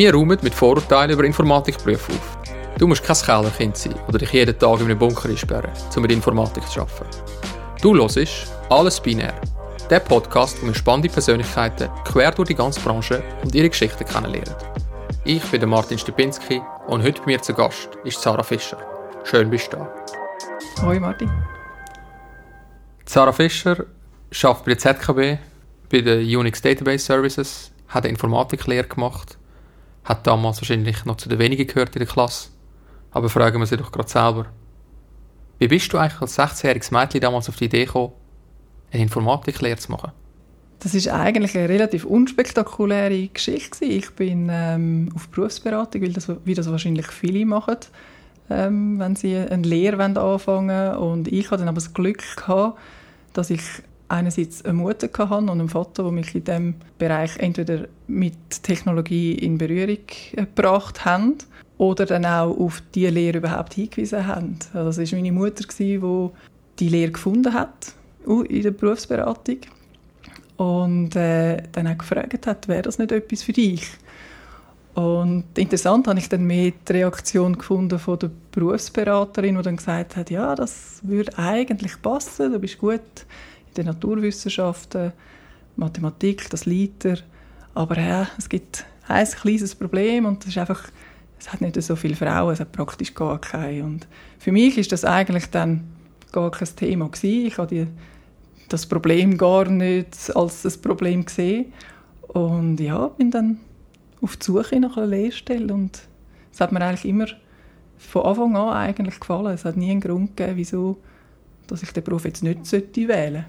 Wir räumen mit Vorurteilen über Informatikberufe auf. Du musst kein Kellerkind sein oder dich jeden Tag in einem Bunker einsperren, um mit Informatik zu arbeiten. Du hörst «Alles binär», der Podcast, wo wir spannende Persönlichkeiten quer durch die ganze Branche und ihre Geschichten kennenlernen. Ich bin Martin Stipinski und heute bei mir zu Gast ist Sarah Fischer. Schön bist du da. Hoi Martin. Sarah Fischer arbeitet bei der ZKB, bei den Unix Database Services, hat eine Informatiklehre gemacht, hat damals wahrscheinlich noch zu den wenigen gehört in der Klasse. Aber fragen wir sie doch gerade selber. Wie bist du eigentlich als 16-jähriges Mädchen damals auf die Idee gekommen, eine Informatiklehre zu machen? Das ist eigentlich eine relativ unspektakuläre Geschichte. Ich bin ähm, auf Berufsberatung, weil das, wie das wahrscheinlich viele machen, ähm, wenn sie eine Lehre anfangen wollen. Und ich hatte dann aber das Glück gehabt, dass ich einerseits eine Mutter hatte und einen Vater, die mich in diesem Bereich entweder mit Technologie in Berührung gebracht haben oder dann auch auf diese Lehre überhaupt hingewiesen haben. Also das war meine Mutter, die die Lehre gefunden hat in der Berufsberatung und äh, dann auch gefragt hat, wäre das nicht etwas für dich? Und interessant habe ich dann mehr die Reaktion gefunden von der Berufsberaterin, die dann gesagt hat, ja, das würde eigentlich passen, du bist gut in den Naturwissenschaften, Mathematik, das Leiter, aber ja, es gibt ein kleines Problem und das ist einfach, es hat nicht so viele Frauen, es hat praktisch gar keine. Und für mich ist das eigentlich dann gar kein Thema gewesen. Ich habe die, das Problem gar nicht als ein Problem gesehen und ja, bin dann auf die Suche nach einer Lehrstelle und es hat mir eigentlich immer von Anfang an eigentlich gefallen. Es hat nie einen Grund gegeben, wieso dass ich den Beruf jetzt nicht wählen sollte.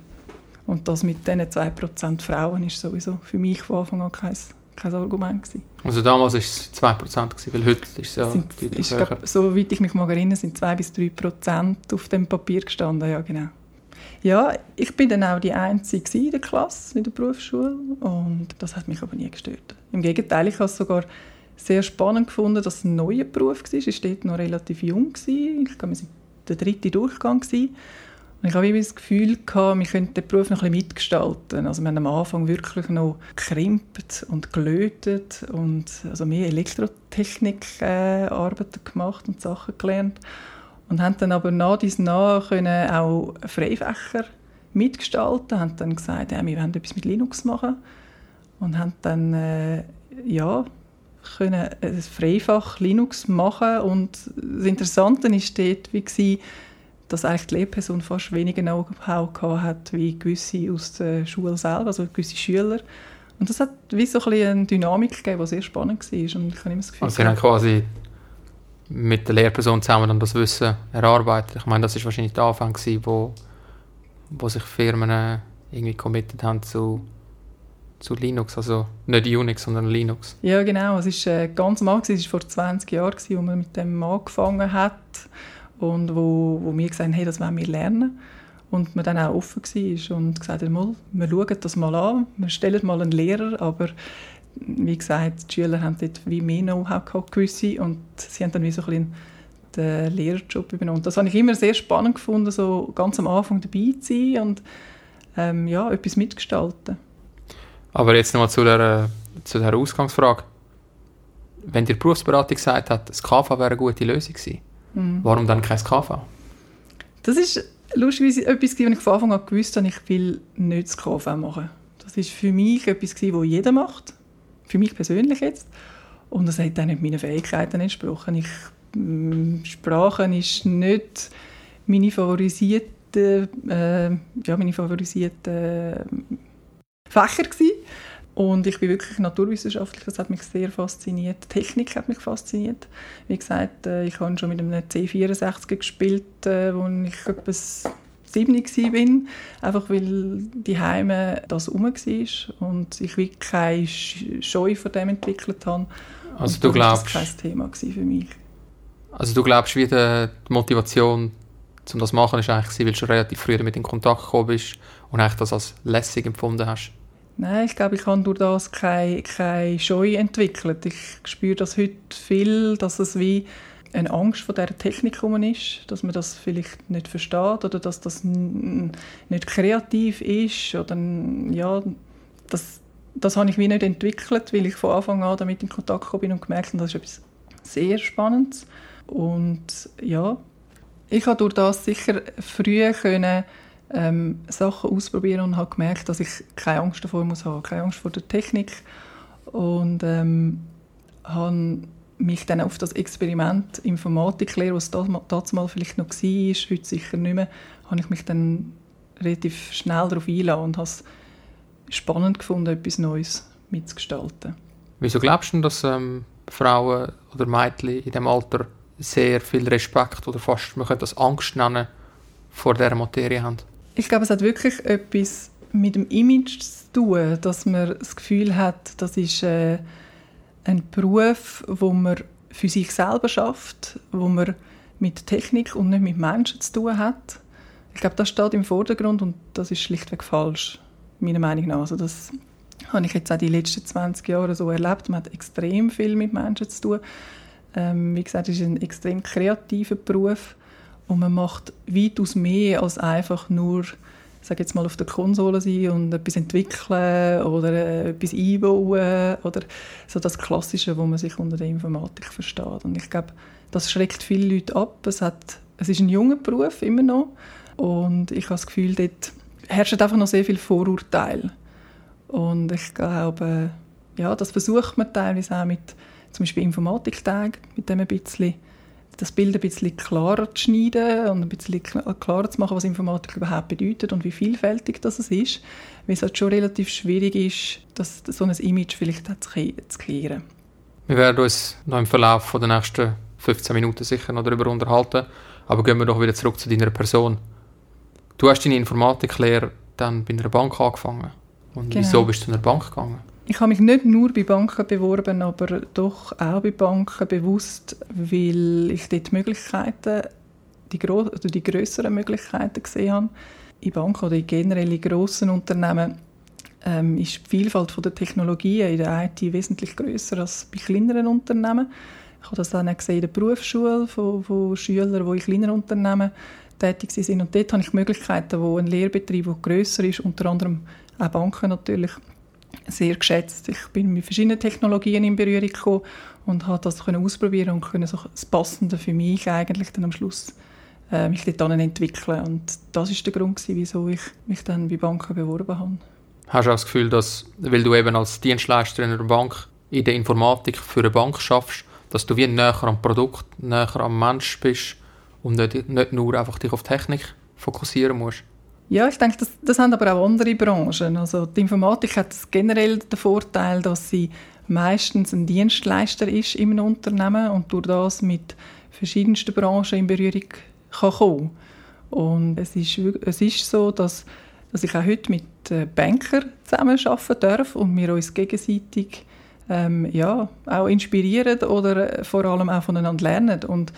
Und das mit diesen 2% Frauen ist sowieso für mich von Anfang an kein, kein Argument gewesen. Also damals war es 2%, gewesen, weil heute ist es ja sind, ist, glaub, Soweit ich mich mal erinnere, sind 2 bis 3% auf dem Papier gestanden, ja genau. Ja, ich bin dann auch die Einzige in der Klasse, in der Berufsschule und das hat mich aber nie gestört. Im Gegenteil, ich habe es sogar sehr spannend gefunden, dass es ein neuer Beruf war. Ich war noch relativ jung. Ich glaube, wir waren der dritte Durchgang. Und ich habe das Gefühl, gehabt, wir könnten den Beruf noch ein bisschen mitgestalten. Also wir haben am Anfang wirklich noch gekrimpt und gelötet und also mehr Elektrotechnik-Arbeiten äh, gemacht und Sachen gelernt. Und haben dann aber nach dies nach können auch Freifächer mitgestalten, haben dann gesagt, ja, wir wollen etwas mit Linux machen und haben dann äh, ja können ein Freifach Linux machen und das Interessante ist dort, wie war, dass eigentlich die Lehrperson fast weniger Know-how hat wie gewisse aus der Schule selber, also gewisse Schüler. Und das hat wie so ein eine Dynamik gegeben, die sehr spannend war. Und ich habe immer das Gefühl, also Sie haben quasi mit der Lehrperson zusammen dann das Wissen erarbeitet. Ich meine, das war wahrscheinlich der Anfang, gewesen, wo, wo sich Firmen irgendwie committed haben zu, zu Linux, also nicht Unix, sondern Linux. Ja, genau. Es war äh, ganz am Anfang, es war vor 20 Jahren, als man mit dem angefangen hat und wo, wo wir gesagt haben, hey, das wollen wir lernen. Und man dann auch offen war und gesagt hat, mal, wir schauen das mal an, wir stellen mal einen Lehrer, aber wie gesagt, die Schüler haben dort wie mehr Know-how gehabt, gewisse, und sie haben dann wie so ein bisschen den Lehrerjob übernommen. Das habe ich immer sehr spannend gefunden, so ganz am Anfang dabei zu sein und ähm, ja, etwas mitgestalten. Aber jetzt nochmal zu zu der Ausgangsfrage. Wenn die Berufsberatung gesagt hat, das KV wäre eine gute Lösung gewesen, Mhm. Warum dann kein KV? Das ist lustigerweise etwas, was ich von Anfang an gewusst habe, ich will nicht das KV machen. Das ist für mich etwas, was jeder macht. Für mich persönlich jetzt. Und das hat auch nicht meinen Fähigkeiten entsprochen. Ich, mm, Sprachen ist nicht meine favorisierte, äh, ja, meine favorisierte äh, Fächer gewesen. Und ich bin wirklich naturwissenschaftlich, das hat mich sehr fasziniert. Technik hat mich fasziniert. Wie gesagt, äh, ich habe schon mit einem C64 gespielt, äh, wo ich etwas 7 war, einfach weil die Heime das herum war und ich wirklich keine Scheu vor dem entwickelt habe. Also du glaubst... Das war kein Thema für mich. Also du glaubst, wie die Motivation um das zu machen ist eigentlich, weil du schon relativ früh damit in Kontakt gekommen bist und eigentlich das als lässig empfunden hast? Nein, ich glaube, ich habe durch das keine, keine Scheu entwickelt. Ich spüre das heute viel, dass es wie eine Angst vor dieser Technik ist, dass man das vielleicht nicht versteht oder dass das nicht kreativ ist oder ja, das das habe ich wie nicht entwickelt, weil ich von Anfang an damit in Kontakt gekommen bin und gemerkt habe, das ist etwas sehr Spannendes. Und ja, ich habe durch das sicher früh können, ähm, Sachen ausprobieren und habe gemerkt, dass ich keine Angst davor muss haben, keine Angst vor der Technik und ähm, habe mich dann auf das Experiment Informatiklehre, was damals mal vielleicht noch war, heute sicher nicht mehr, habe ich mich dann relativ schnell darauf eingelassen und habe es spannend gefunden, etwas Neues mitzugestalten. Wieso glaubst du, dass ähm, Frauen oder Mädchen in diesem Alter sehr viel Respekt oder fast, man könnte das Angst nennen, vor dieser Materie haben? Ich glaube, es hat wirklich etwas mit dem Image zu tun, dass man das Gefühl hat, das ist äh, ein Beruf, wo man für sich selber schafft, wo man mit Technik und nicht mit Menschen zu tun hat. Ich glaube, das steht im Vordergrund und das ist schlichtweg falsch, meiner Meinung nach. Also das habe ich jetzt auch die letzten 20 Jahre so erlebt. Man hat extrem viel mit Menschen zu tun. Ähm, wie gesagt, es ist ein extrem kreativer Beruf und man macht weitaus mehr als einfach nur sage jetzt mal auf der Konsole sein und etwas entwickeln oder äh, etwas einbauen oder so das Klassische, wo man sich unter der Informatik versteht. Und ich glaube, das schreckt viele Leute ab. Es, hat, es ist ein junger Beruf immer noch und ich habe das Gefühl, dort herrscht einfach noch sehr viel Vorurteil. Und ich glaube, ja, das versucht man teilweise auch mit zum Beispiel Informatiktagen, mit dem ein bisschen das Bild ein bisschen klarer zu schneiden und ein bisschen klarer zu machen, was Informatik überhaupt bedeutet und wie vielfältig das ist, weil es halt schon relativ schwierig ist, das, so ein Image vielleicht zu klären. Wir werden uns noch im Verlauf der nächsten 15 Minuten sicher noch darüber unterhalten, aber gehen wir doch wieder zurück zu deiner Person. Du hast deine Informatiklehre dann bei einer Bank angefangen. Und genau. wieso bist du zu einer Bank gegangen? Ich habe mich nicht nur bei Banken beworben, aber doch auch bei Banken bewusst, weil ich dort Möglichkeiten, die, oder die größeren Möglichkeiten gesehen habe. In Banken oder in generell in grossen Unternehmen ähm, ist die Vielfalt der Technologien in der IT wesentlich größer als bei kleineren Unternehmen. Ich habe das dann auch gesehen in der Berufsschule von, von Schülern, die in kleineren Unternehmen tätig sind. Und dort habe ich Möglichkeiten, wo ein Lehrbetrieb, der grösser ist, unter anderem auch Banken natürlich, sehr geschätzt. Ich bin mit verschiedenen Technologien in Berührung gekommen und habe das können ausprobieren und können so das Passende für mich eigentlich dann am Schluss äh, mich dort entwickeln. Und das ist der Grund, gewesen, wieso ich mich dann bei Banken beworben habe. Hast du auch das Gefühl, dass, weil du eben als Dienstleister in einer Bank in der Informatik für eine Bank schaffst, dass du wie näher am Produkt, näher am Mensch bist und nicht, nicht nur einfach dich auf Technik fokussieren musst? Ja, ich denke, das, das haben aber auch andere Branchen. Also die Informatik hat generell den Vorteil, dass sie meistens ein Dienstleister ist im Unternehmen und durch das mit verschiedensten Branchen in Berührung kann kommen. Und es ist, es ist so, dass, dass ich auch heute mit Bankern zusammenarbeiten darf und wir uns gegenseitig ähm, ja, auch inspirieren oder vor allem auch voneinander lernen. Und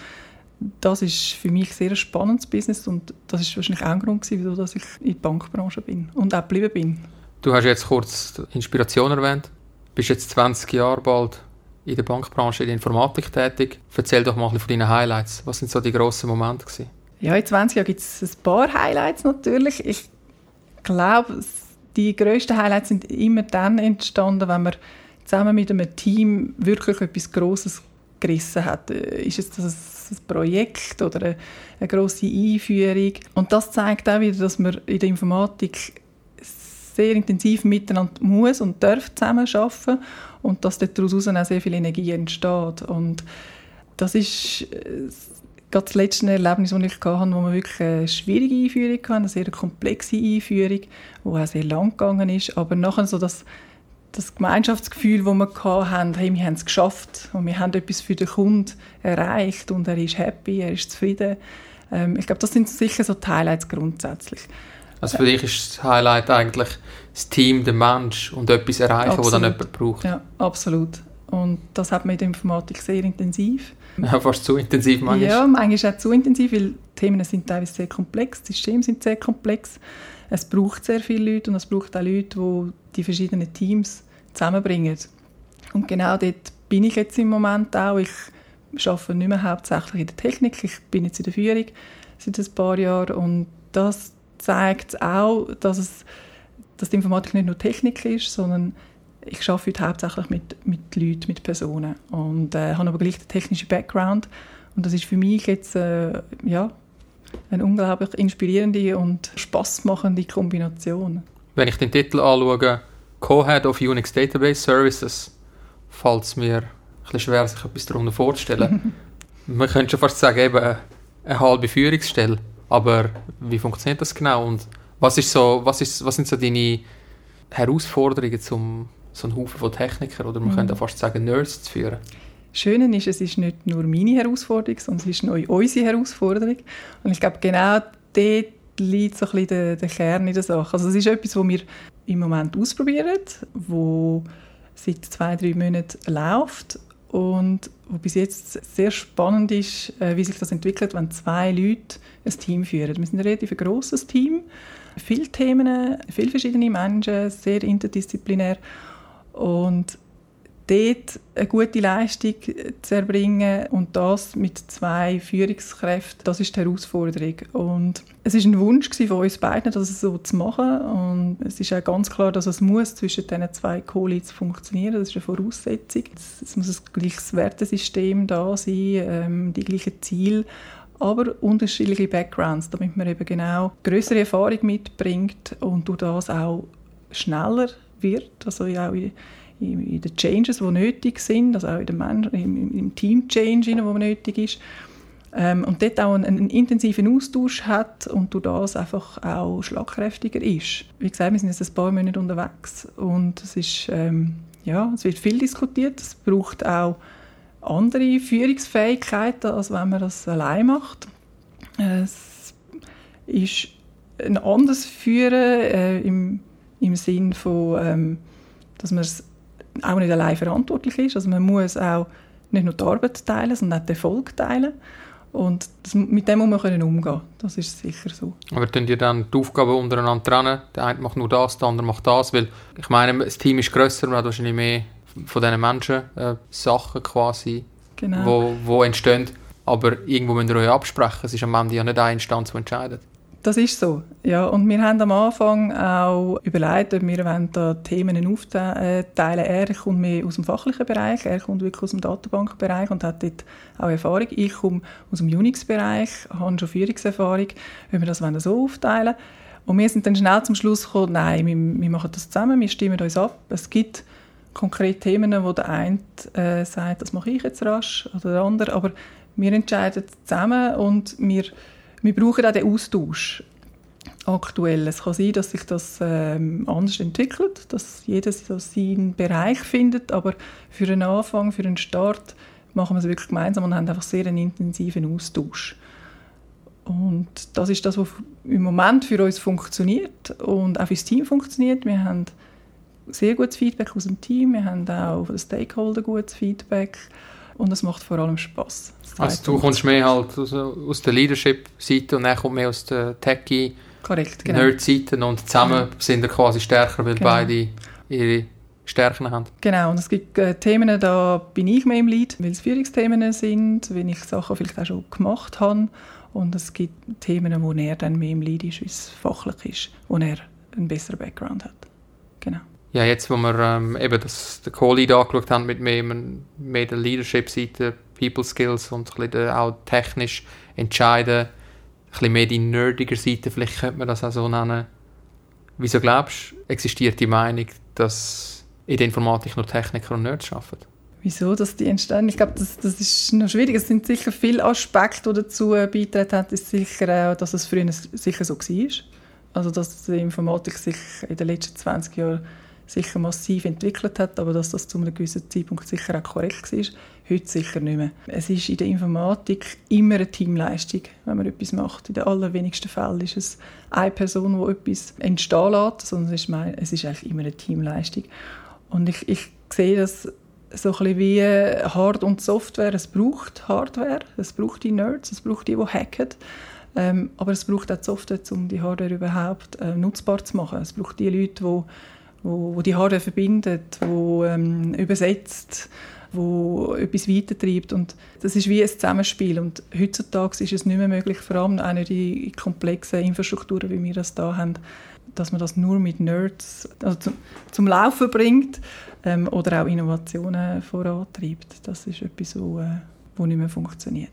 das ist für mich sehr ein spannendes Business und das ist wahrscheinlich auch ein Grund gewesen, wieso ich in der Bankbranche bin und auch geblieben bin. Du hast jetzt kurz Inspiration erwähnt. Du bist jetzt 20 Jahre bald in der Bankbranche, in der Informatik tätig. Erzähl doch mal von deinen Highlights. Was sind so die grossen Momente gewesen? Ja, in 20 Jahren gibt es ein paar Highlights natürlich. Ich glaube, die grössten Highlights sind immer dann entstanden, wenn man zusammen mit einem Team wirklich etwas Grosses gerissen hat. Ist es das ein Projekt oder eine, eine grosse Einführung. Und das zeigt auch wieder, dass man in der Informatik sehr intensiv miteinander muss und darf zusammenarbeiten und dass daraus auch sehr viel Energie entsteht. Und das ist äh, das letzte Erlebnis, das ich hatte, wo wir wirklich eine schwierige Einführung hatten, eine sehr komplexe Einführung, die auch sehr lang gegangen ist, aber nachher so das das Gemeinschaftsgefühl, das wir hatten, hey, wir haben es geschafft und wir haben etwas für den Kunden erreicht und er ist happy, er ist zufrieden. Ähm, ich glaube, das sind sicher so die Highlights grundsätzlich. Also für dich ist das Highlight eigentlich das Team, der Mensch und etwas erreichen, was dann jemand braucht. Ja, absolut. Und das hat man in der Informatik sehr intensiv. Ja, fast zu intensiv manchmal. Ja, manchmal auch zu intensiv, weil die Themen sind teilweise sehr komplex, die Systeme sind sehr komplex. Es braucht sehr viele Leute und es braucht auch Leute, die die verschiedenen Teams zusammenbringen. Und genau dort bin ich jetzt im Moment auch. Ich arbeite nicht mehr hauptsächlich in der Technik, ich bin jetzt in der Führung seit ein paar Jahren und das zeigt auch, dass, es, dass die Informatik nicht nur Technik ist, sondern ich arbeite heute hauptsächlich mit, mit Leuten, mit Personen und äh, habe aber gleich den technischen Background und das ist für mich jetzt äh, ja, eine unglaublich inspirierende und spaßmachende Kombination. Wenn ich den Titel anschaue, Co-Head of Unix Database Services, fällt es mir ein bisschen schwer, sich etwas darunter vorzustellen. Man könnte schon fast sagen, eben eine halbe Führungsstelle. Aber wie funktioniert das genau? Und was, ist so, was, ist, was sind so deine Herausforderungen, um so einen Haufen von Technikern oder man mhm. könnte fast sagen Nerds zu führen? Schöne ist, es ist nicht nur meine Herausforderung, sondern es ist auch unsere Herausforderung. Und ich glaube, genau dort liegt so ein bisschen der, der Kern in der Sache. Also es ist etwas, was wir im Moment ausprobieren, wo seit zwei, drei Monaten läuft und wo bis jetzt sehr spannend ist, äh, wie sich das entwickelt, wenn zwei Leute ein Team führen. Wir sind ein relativ grosses Team, viele Themen, viele verschiedene Menschen, sehr interdisziplinär und dort eine gute Leistung zu erbringen und das mit zwei Führungskräften, das ist die Herausforderung. Und es ist ein Wunsch von uns beiden, das so zu machen und es ist auch ganz klar, dass es muss zwischen diesen zwei Co-Leads funktionieren, das ist eine Voraussetzung. Es muss ein gleiches Wertesystem da sein, ähm, die gleichen Ziele, aber unterschiedliche Backgrounds, damit man eben genau größere Erfahrung mitbringt und durch das auch schneller wird, also auch in den Changes, die nötig sind, also auch in den im, im Team-Change, der nötig ist. Ähm, und dort auch einen, einen, intensiven Austausch hat und durch das einfach auch schlagkräftiger ist. Wie gesagt, wir sind jetzt ein paar Monate unterwegs und es ist, ähm, ja, es wird viel diskutiert. Es braucht auch andere Führungsfähigkeiten, als wenn man das allein macht. Es ist ein anderes Führen äh, im, im Sinn von, ähm, dass man es auch nicht allein verantwortlich ist. Also man muss auch nicht nur die Arbeit teilen, sondern auch den Erfolg teilen. Und das, mit dem muss man können umgehen. Das ist sicher so. Aber tun ihr dann die Aufgaben untereinander trennen? Der eine macht nur das, der andere macht das? Weil ich meine, das Team ist grösser, man hat wahrscheinlich mehr von diesen Menschen äh, Sachen quasi, genau. wo, wo entstehen. Aber irgendwo müsst ihr euch absprechen. Es ist am Ende ja nicht eine Instanz, die entscheidet. Das ist so, ja. Und wir haben am Anfang auch überlegt, ob wir wollen da Themen aufteilen Er kommt mehr aus dem fachlichen Bereich, er kommt wirklich aus dem Datenbankbereich und hat dort auch Erfahrung. Ich komme aus dem Unix-Bereich, habe schon Führungserfahrung, ob wir das so aufteilen Und wir sind dann schnell zum Schluss gekommen, nein, wir, wir machen das zusammen, wir stimmen uns ab. Es gibt konkrete Themen, wo der eine äh, sagt, das mache ich jetzt rasch, oder der andere, aber wir entscheiden zusammen und wir wir brauchen auch den Austausch aktuell. Es kann sein, dass sich das ähm, anders entwickelt, dass jeder so seinen Bereich findet, aber für einen Anfang, für einen Start machen wir es wirklich gemeinsam und haben einfach sehr einen intensiven Austausch. Und das ist das, was im Moment für uns funktioniert und auch für das Team funktioniert. Wir haben sehr gutes Feedback aus dem Team, wir haben auch von den Stakeholder gutes Feedback und es macht vor allem Spaß. Also du kommst mehr halt aus, aus der Leadership-Seite und er kommt mehr aus der Techie Korrekt, genau. Nerd-Seite und zusammen genau. sind wir quasi stärker, weil genau. beide ihre Stärken haben. Genau, und es gibt äh, Themen, da bin ich mehr im Lead, weil es Führungsthemen sind, wenn ich Sachen vielleicht auch schon gemacht habe. Und es gibt Themen, wo er dann mehr im Lead ist, wie es fachlich ist, wo er einen besseren Background hat. Genau ja, jetzt, wo wir ähm, eben das, den Co-Lead angeschaut haben mit mehr, mehr der Leadership-Seite, People Skills und ein bisschen auch technisch entscheiden, ein bisschen mehr die nerdige Seite, vielleicht könnte man das auch so nennen. Wieso glaubst du, existiert die Meinung, dass in der Informatik nur Techniker und Nerds arbeiten? Wieso, dass die entstehen? Ich glaube, das, das ist noch schwierig. Es sind sicher viele Aspekte, die dazu beitragen haben. Ist sicher auch, dass es früher sicher so war. Also, dass die Informatik sich in den letzten 20 Jahren sicher massiv entwickelt hat, aber dass das zu einem gewissen Zeitpunkt sicher auch korrekt war. Heute sicher nicht mehr. Es ist in der Informatik immer eine Teamleistung, wenn man etwas macht. In den allerwenigsten Fällen ist es eine Person, die etwas entstehen lässt, sondern es ist, es ist eigentlich immer eine Teamleistung. Und ich, ich sehe das so ein bisschen wie Hard- und Software. Es braucht Hardware, es braucht die Nerds, es braucht die, die hacken. Ähm, aber es braucht auch die Software, um die Hardware überhaupt äh, nutzbar zu machen. Es braucht die Leute, die wo, wo die Haare verbindet, wo ähm, übersetzt, wo etwas weitertreibt und das ist wie ein Zusammenspiel und heutzutage ist es nicht mehr möglich, vor allem auch nicht in komplexen Infrastrukturen, wie wir das da haben, dass man das nur mit Nerds also zum, zum Laufen bringt ähm, oder auch Innovationen vorantreibt. Das ist etwas, wo, äh, wo nicht mehr funktioniert.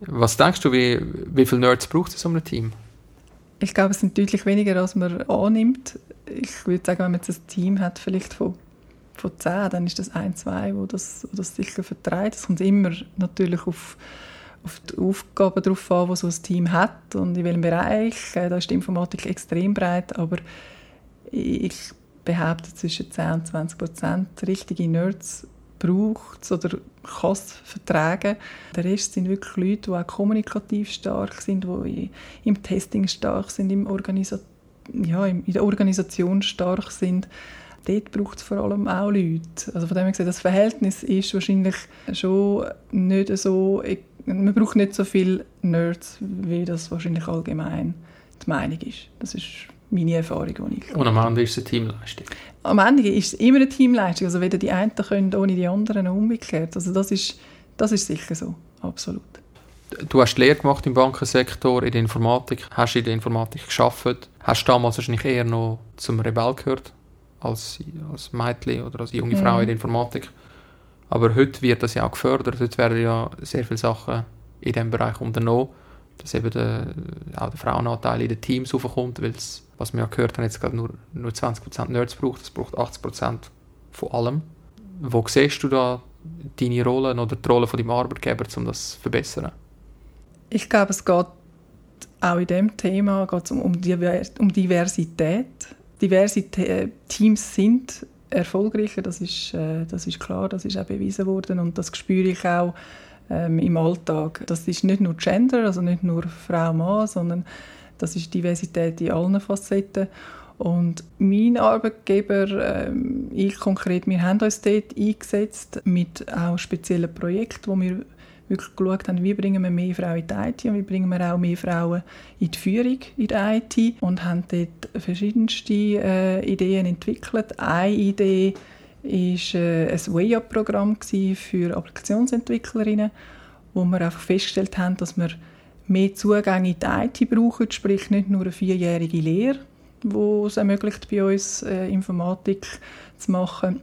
Was denkst du, wie, wie viele Nerds braucht es in so einem Team? Ich glaube, es sind deutlich weniger, als man annimmt. Ich würde sagen, wenn man jetzt ein Team hat, vielleicht von, von zehn, dann ist das ein, zwei, wo das, wo das sicher vertreibt. Es kommt immer natürlich auf, auf die Aufgaben drauf an, die so ein Team hat und in welchem Bereich. Äh, da ist die Informatik extrem breit, aber ich behaupte, zwischen 10 und 20 Prozent richtige Nerds braucht es oder kann es vertragen. Der Rest sind wirklich Leute, die auch kommunikativ stark sind, die im Testing stark sind, im ja, in der Organisation stark sind. Dort braucht es vor allem auch Leute. Also von dem her gesehen, das Verhältnis ist wahrscheinlich schon nicht so, man braucht nicht so viele Nerds, wie das wahrscheinlich allgemein die Meinung ist. Das ist meine Erfahrung, die ich Und am Ende ist es eine Teamleistung? Am Ende ist es immer eine Teamleistung. Also weder die einen können ohne die anderen umgekehrt. Also das ist, das ist sicher so, absolut. Du hast Lehre gemacht im Bankensektor, in der Informatik, hast in der Informatik geschafft, hast damals wahrscheinlich eher noch zum Rebell gehört, als, als Mädchen oder als junge Frau mhm. in der Informatik. Aber heute wird das ja auch gefördert, heute werden ja sehr viele Sachen in diesem Bereich unternommen, dass eben der, auch der Frauenanteil in den Teams aufkommt, weil es was wir ja gehört haben, jetzt gerade nur, nur 20% Nerds braucht, es braucht 80% von allem. Wo siehst du da deine Rolle oder die Rolle von deinem Arbeitgeber, um das zu verbessern? Ich glaube, es geht auch in diesem Thema geht's um, um, Diversität. Diverse Teams sind erfolgreicher, das ist, äh, das ist klar, das ist auch bewiesen worden und das spüre ich auch ähm, im Alltag. Das ist nicht nur Gender, also nicht nur Frau, Mann, sondern das ist Diversität in allen Facetten. Und mein Arbeitgeber, ähm, ich konkret, wir haben uns dort eingesetzt mit auch speziellen Projekten, wo wir wirklich geschaut haben, wie bringen wir mehr Frauen in die IT und wie bringen wir auch mehr Frauen in die Führung in der IT und haben dort verschiedenste äh, Ideen entwickelt. Eine Idee war äh, ein Way-Up-Programm für Applikationsentwicklerinnen, wo wir einfach festgestellt haben, dass wir mehr Zugang in die IT brauchen, sprich nicht nur eine vierjährige Lehre, die es ermöglicht, bei uns äh, Informatik zu machen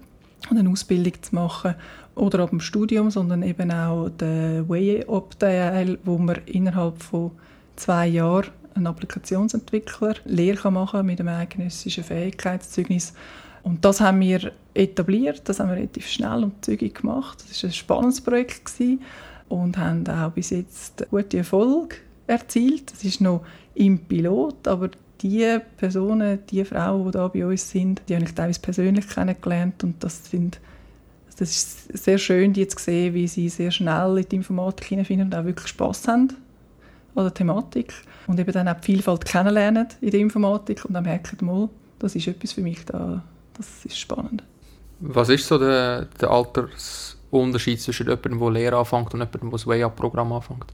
und eine Ausbildung zu machen oder ab dem Studium, sondern eben auch den Way-Up-Teil, wo man innerhalb von zwei Jahren einen Applikationsentwickler Lehre machen kann mit einem eidgenössischen Fähigkeitszeugnis. Und das haben wir etabliert, das haben wir relativ schnell und zügig gemacht. Das war ein spannendes Projekt. Gewesen und haben auch bis jetzt gute Erfolg erzielt. Das ist noch im Pilot, aber die Personen, die Frauen, die da bei uns sind, die habe ich teilweise persönlich kennengelernt und das sind das ist sehr schön, die zu sehen, wie sie sehr schnell in die Informatik hineinfinden und auch wirklich Spass haben an der Thematik und eben dann auch die Vielfalt kennenlernen in der Informatik und dann merken, mal, das ist etwas für mich da, das ist spannend. Was ist so der, der Alters Unterschied zwischen jemandem, der Lehre anfängt und jemandem, der das Way-Up-Programm anfängt?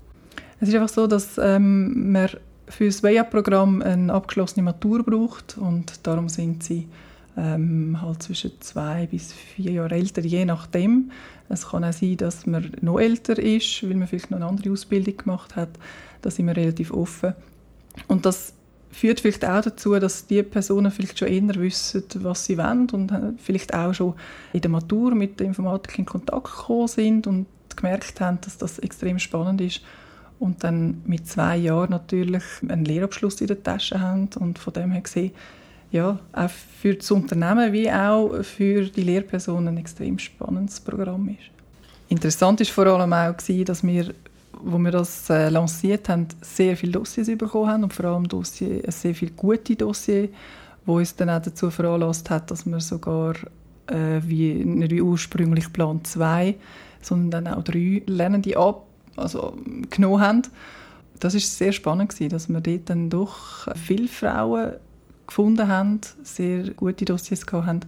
Es ist einfach so, dass ähm, man für das Way-Up-Programm eine abgeschlossene Matur braucht und darum sind sie ähm, halt zwischen zwei bis vier Jahre älter, je nachdem. Es kann auch sein, dass man noch älter ist, weil man vielleicht noch eine andere Ausbildung gemacht hat. Da sind wir relativ offen. Und das führt vielleicht auch dazu, dass die Personen vielleicht schon eher wissen, was sie wollen und vielleicht auch schon in der Matur mit der Informatik in Kontakt gekommen sind und gemerkt haben, dass das extrem spannend ist und dann mit zwei Jahren natürlich einen Lehrabschluss in der Tasche haben und von dem her gesehen, ja, auch für das Unternehmen wie auch für die Lehrpersonen ein extrem spannendes Programm ist. Interessant ist vor allem auch, dass wir wo wir das äh, lanciert haben, sehr viele Dossiers bekommen haben und vor allem Dossier, äh, sehr viele gute Dossiers, wo uns dann auch dazu veranlasst hat, dass wir sogar äh, wie, nicht wie ursprünglich Plan 2, sondern dann auch drei Lernende ab, also, genommen haben. Das ist sehr spannend gewesen, dass wir dort dann doch viele Frauen gefunden haben, sehr gute Dossiers gehabt haben,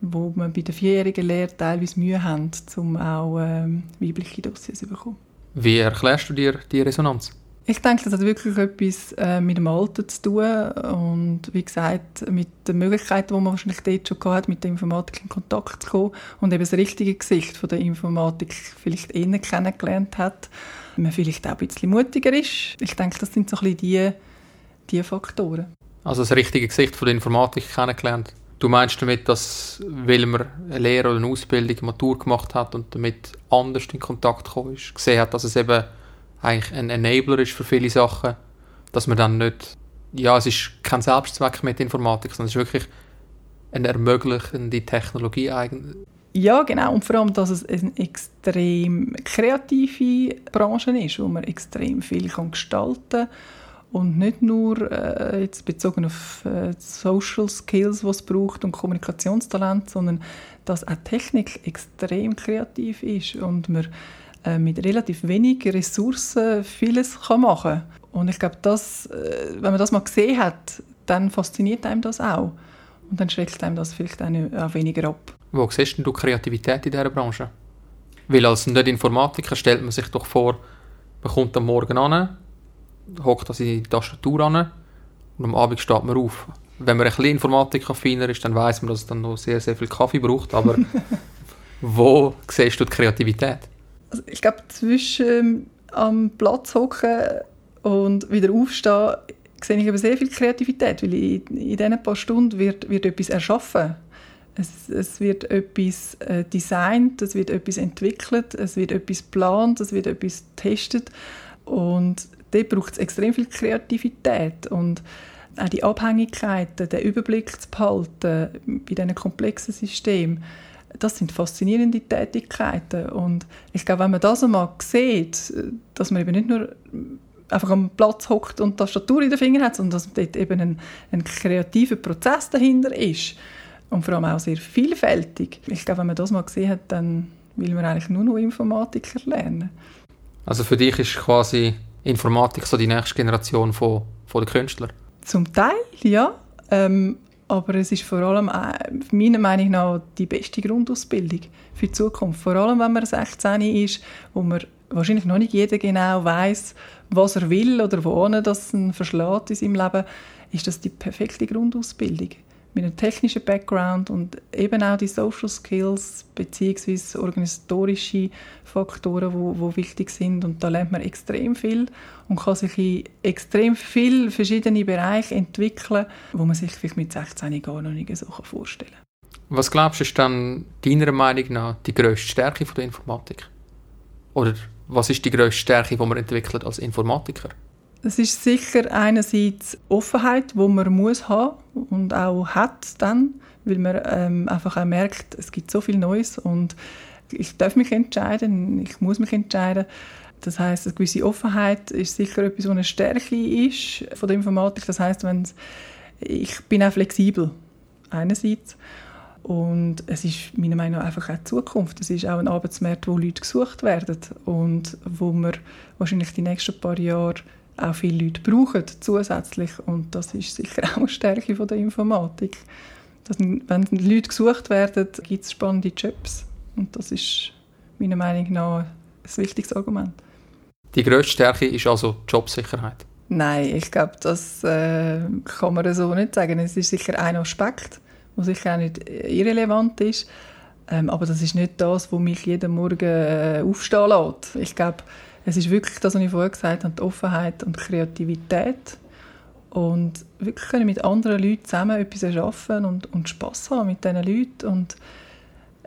wo man bei der vierjährigen Lehre teilweise Mühe haben, um auch ähm, weibliche Dossiers zu bekommen. Wie erklärst du dir die Resonanz? Ich denke, das hat wirklich etwas äh, mit dem Alter zu tun und wie gesagt, mit den Möglichkeiten, die man wahrscheinlich dort schon hat, mit der Informatik in Kontakt zu kommen und eben das richtige Gesicht von der Informatik vielleicht eher kennengelernt hat, man vielleicht auch ein bisschen mutiger ist. Ich denke, das sind so ein bisschen die, die Faktoren. Also das richtige Gesicht von der Informatik kennengelernt. Du meinst damit, dass, weil man eine Lehre oder eine Ausbildung, Matur gemacht hat und damit anders in Kontakt gekommen ist, gesehen hat, dass es eben eigentlich ein Enabler ist für viele Sachen, dass man dann nicht, ja, es ist kein Selbstzweck mit Informatik, sondern es ist wirklich eine ermöglichende Technologie eigentlich. Ja, genau. Und vor allem, dass es eine extrem kreative Branche ist, wo man extrem viel gestalten kann und nicht nur äh, jetzt bezogen auf äh, Social Skills, was braucht und Kommunikationstalent, sondern dass auch Technik extrem kreativ ist und man äh, mit relativ wenig Ressourcen vieles kann machen Und ich glaube, das, äh, wenn man das mal gesehen hat, dann fasziniert einem das auch. Und dann schreckt einem das vielleicht auch weniger ab. Wo siehst du Kreativität in dieser Branche? Weil als Nicht-Informatiker stellt man sich doch vor, man kommt am Morgen an, hockt das in die Tastatur an und am Abend steht man auf. Wenn man ein bisschen informatikaffiner ist, dann weiß man, dass es dann noch sehr, sehr viel Kaffee braucht, aber wo siehst du die Kreativität? Also ich glaube, zwischen ähm, am Platz hocken und wieder aufstehen, sehe ich aber sehr viel Kreativität, weil in, in diesen paar Stunden wird, wird etwas erschaffen. Es, es wird etwas äh, designt, es wird etwas entwickelt, es wird etwas geplant, es wird etwas getestet und dort braucht es extrem viel Kreativität und auch die Abhängigkeiten, den Überblick zu behalten bei diesen komplexen Systemen, das sind faszinierende Tätigkeiten und ich glaube, wenn man das einmal sieht, dass man eben nicht nur einfach am Platz hockt und Tastatur in den Fingern hat, sondern dass dort eben ein, ein kreativer Prozess dahinter ist und vor allem auch sehr vielfältig. Ich glaube, wenn man das mal gesehen hat, dann will man eigentlich nur noch Informatiker lernen. Also für dich ist quasi Informatik so die nächste Generation von, von den Künstlern? Zum Teil, ja. Ähm, aber es ist vor allem, äh, meiner Meinung nach, die beste Grundausbildung für die Zukunft. Vor allem, wenn man 16 ist, wo man wahrscheinlich noch nicht jeder genau weiß, was er will oder wo das ihn verschlägt in seinem Leben, ist das die perfekte Grundausbildung mit einem technischen Background und eben auch die Social Skills bzw. organisatorische Faktoren, wo, wo wichtig sind und da lernt man extrem viel und kann sich in extrem viele verschiedene Bereiche entwickeln, wo man sich vielleicht mit 16 gar noch nicht so vorstellen kann. Was glaubst du, ist dann deiner Meinung nach die grösste Stärke der Informatik? Oder was ist die grösste Stärke, die man entwickelt als Informatiker? Es ist sicher einerseits Offenheit, wo man muss haben und auch hat dann, weil man ähm, einfach auch merkt, es gibt so viel Neues und ich darf mich entscheiden, ich muss mich entscheiden. Das heißt, eine gewisse Offenheit ist sicher etwas, was eine Stärke ist von der Informatik. Das heißt, wenn ich bin auch flexibel einerseits und es ist meiner Meinung nach einfach auch die Zukunft. Es ist auch ein Arbeitsmarkt, wo Leute gesucht werden und wo wir wahrscheinlich die nächsten paar Jahre auch viele Leute brauchen zusätzlich und das ist sicher auch eine Stärke von der Informatik. Dass, wenn Leute gesucht werden, gibt es spannende Jobs und das ist meiner Meinung nach ein wichtiges Argument. Die grösste Stärke ist also Jobsicherheit? Nein, ich glaube, das äh, kann man so nicht sagen. Es ist sicher ein Aspekt, der sicher auch nicht irrelevant ist, ähm, aber das ist nicht das, was mich jeden Morgen äh, aufstehen lässt. Ich glaube, es ist wirklich das, was ich vorher gesagt habe, die Offenheit und Kreativität. Und wirklich können mit anderen Leuten zusammen etwas erschaffen und, und Spass haben mit diesen Leuten. Und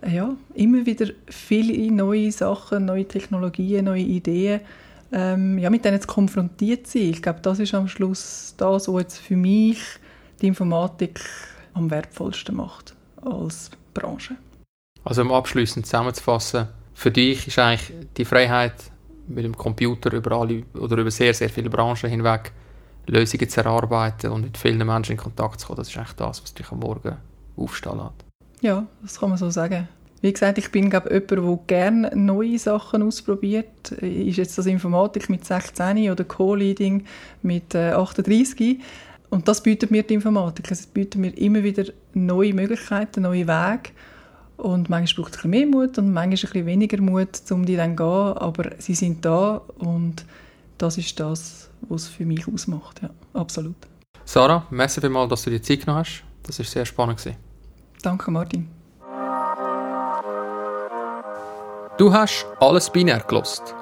äh, ja, immer wieder viele neue Sachen, neue Technologien, neue Ideen, ähm, ja, mit denen zu konfrontiert sein. Ich glaube, das ist am Schluss das, was jetzt für mich die Informatik am wertvollsten macht als Branche. Also um abschließend zusammenzufassen, für dich ist eigentlich die Freiheit mit dem Computer über alle oder über sehr, sehr viele Branchen hinweg Lösungen zu erarbeiten und mit vielen Menschen in Kontakt zu kommen. Das ist eigentlich das, was dich am Morgen aufstehen lässt. Ja, das kann man so sagen. Wie gesagt, ich bin glaube jemand, der gerne neue Sachen ausprobiert. Ist jetzt das Informatik mit 16 oder Co-Leading mit 38? Äh, und das bietet mir die Informatik. Es bietet mir immer wieder neue Möglichkeiten, neue Wege. Und manchmal braucht es ein bisschen mehr Mut und manchmal ein bisschen weniger Mut, um die dann zu gehen. Aber sie sind da und das ist das, was es für mich ausmacht. Ja, absolut. Sarah, merci vielmals, dass du dir Zeit genommen hast. Das war sehr spannend. Danke, Martin. Du hast alles binär gelost.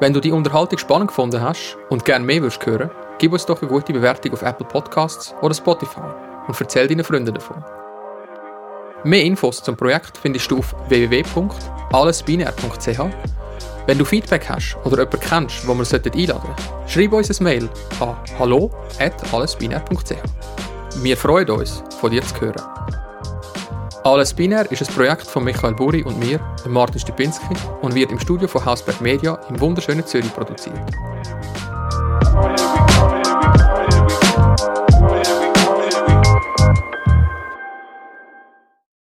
Wenn du die Unterhaltung spannend gefunden hast und gerne mehr würdest hören, gib uns doch eine gute Bewertung auf Apple Podcasts oder Spotify und erzähl deinen Freunden davon. Mehr Infos zum Projekt findest du auf www.allesbinär.ch. Wenn du Feedback hast oder jemanden kennst, wo wir einladen sollten, schreib uns ein Mail an hallo.allesbinär.ch. Wir freuen uns, von dir zu hören. Alles Binär ist ein Projekt von Michael Buri und mir, Martin Stupinski, und wird im Studio von Hausberg Media im wunderschönen Zürich produziert.